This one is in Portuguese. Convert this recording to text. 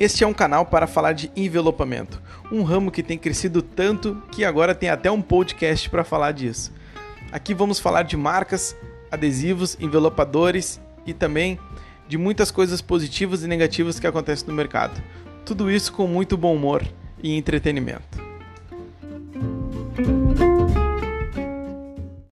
Este é um canal para falar de envelopamento, um ramo que tem crescido tanto que agora tem até um podcast para falar disso. Aqui vamos falar de marcas, adesivos, envelopadores e também de muitas coisas positivas e negativas que acontecem no mercado. Tudo isso com muito bom humor e entretenimento.